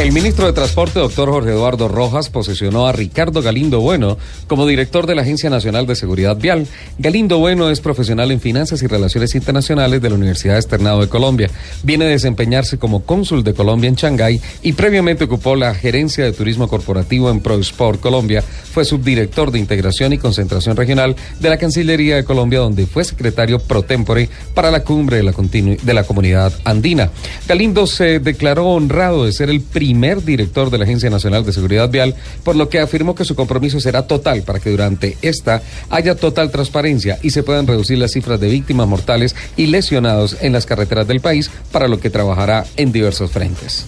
El ministro de Transporte, doctor Jorge Eduardo Rojas, posesionó a Ricardo Galindo Bueno como director de la Agencia Nacional de Seguridad Vial. Galindo Bueno es profesional en finanzas y relaciones internacionales de la Universidad Externado de Colombia. Viene a desempeñarse como cónsul de Colombia en Shanghái y previamente ocupó la gerencia de turismo corporativo en ProSport Colombia. Fue subdirector de integración y concentración regional de la Cancillería de Colombia, donde fue secretario pro tempore para la cumbre de la, de la comunidad andina. Galindo se declaró honrado de ser el primer primer director de la Agencia Nacional de Seguridad Vial, por lo que afirmó que su compromiso será total para que durante esta haya total transparencia y se puedan reducir las cifras de víctimas mortales y lesionados en las carreteras del país, para lo que trabajará en diversos frentes.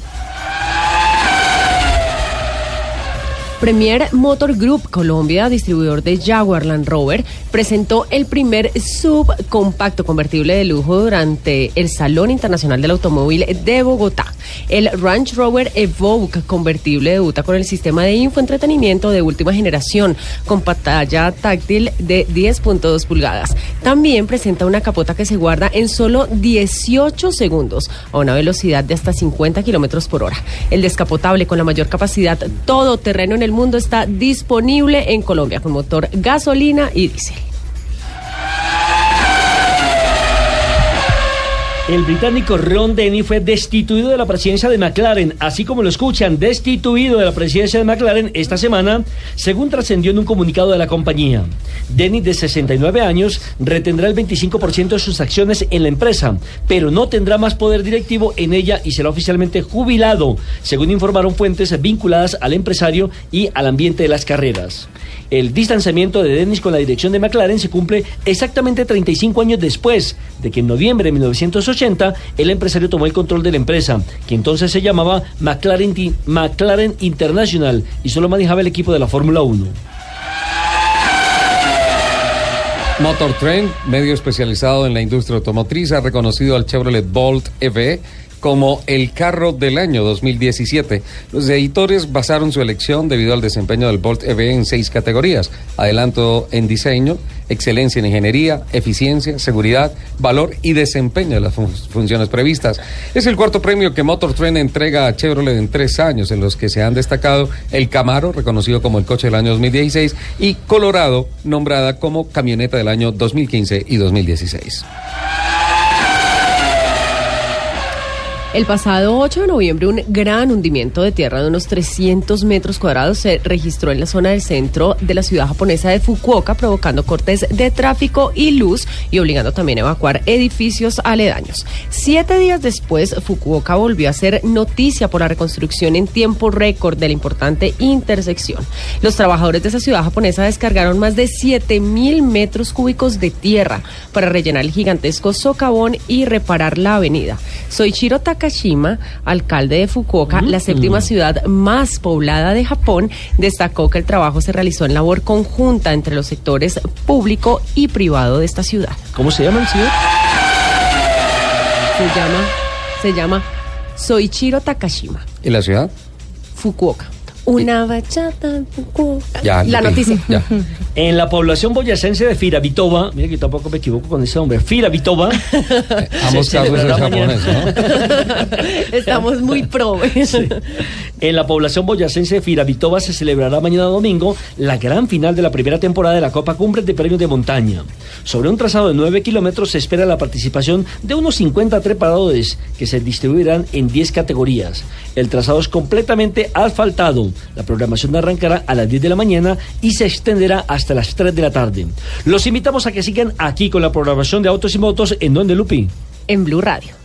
Premier Motor Group Colombia, distribuidor de Jaguar Land Rover, presentó el primer subcompacto convertible de lujo durante el Salón Internacional del Automóvil de Bogotá. El Range Rover Evoque convertible debuta con el sistema de infoentretenimiento de última generación con pantalla táctil de 10.2 pulgadas. También presenta una capota que se guarda en solo 18 segundos a una velocidad de hasta 50 kilómetros por hora. El descapotable con la mayor capacidad todoterreno en el mundo está disponible en Colombia con motor gasolina y diésel. El británico Ron Denny fue destituido de la presidencia de McLaren, así como lo escuchan, destituido de la presidencia de McLaren esta semana, según trascendió en un comunicado de la compañía. Denny, de 69 años, retendrá el 25% de sus acciones en la empresa, pero no tendrá más poder directivo en ella y será oficialmente jubilado, según informaron fuentes vinculadas al empresario y al ambiente de las carreras. El distanciamiento de Dennis con la dirección de McLaren se cumple exactamente 35 años después de que en noviembre de 1980 el empresario tomó el control de la empresa, que entonces se llamaba McLaren, McLaren International y solo manejaba el equipo de la Fórmula 1. Motor Trend, medio especializado en la industria automotriz, ha reconocido al Chevrolet Bolt EV como el carro del año 2017. Los editores basaron su elección debido al desempeño del Bolt EV en seis categorías. Adelanto en diseño, excelencia en ingeniería, eficiencia, seguridad, valor y desempeño de las funciones previstas. Es el cuarto premio que Motor Trend entrega a Chevrolet en tres años, en los que se han destacado el Camaro, reconocido como el coche del año 2016, y Colorado, nombrada como camioneta del año 2015 y 2016. El pasado 8 de noviembre, un gran hundimiento de tierra de unos 300 metros cuadrados se registró en la zona del centro de la ciudad japonesa de Fukuoka, provocando cortes de tráfico y luz y obligando también a evacuar edificios aledaños. Siete días después, Fukuoka volvió a ser noticia por la reconstrucción en tiempo récord de la importante intersección. Los trabajadores de esa ciudad japonesa descargaron más de 7 mil metros cúbicos de tierra para rellenar el gigantesco socavón y reparar la avenida. Soichiro Takashima, alcalde de Fukuoka, la séptima ciudad más poblada de Japón, destacó que el trabajo se realizó en labor conjunta entre los sectores público y privado de esta ciudad. ¿Cómo se llama el ciudad? Se llama, se llama Soichiro Takashima. ¿Y la ciudad? Fukuoka. Una bachata. Ya, la noticia. ya. En la población boyacense de Firavitova, mira que tampoco me equivoco con ese nombre, Firavitova. Ambos se casos japonés, mañana. ¿no? Estamos muy pro. En la población boyacense de Firavitova se celebrará mañana domingo la gran final de la primera temporada de la Copa Cumbres de Premios de Montaña. Sobre un trazado de 9 kilómetros se espera la participación de unos 50 trepadores que se distribuirán en 10 categorías. El trazado es completamente asfaltado. La programación arrancará a las 10 de la mañana y se extenderá hasta las 3 de la tarde. Los invitamos a que sigan aquí con la programación de Autos y Motos en Donde Lupi. En Blue Radio.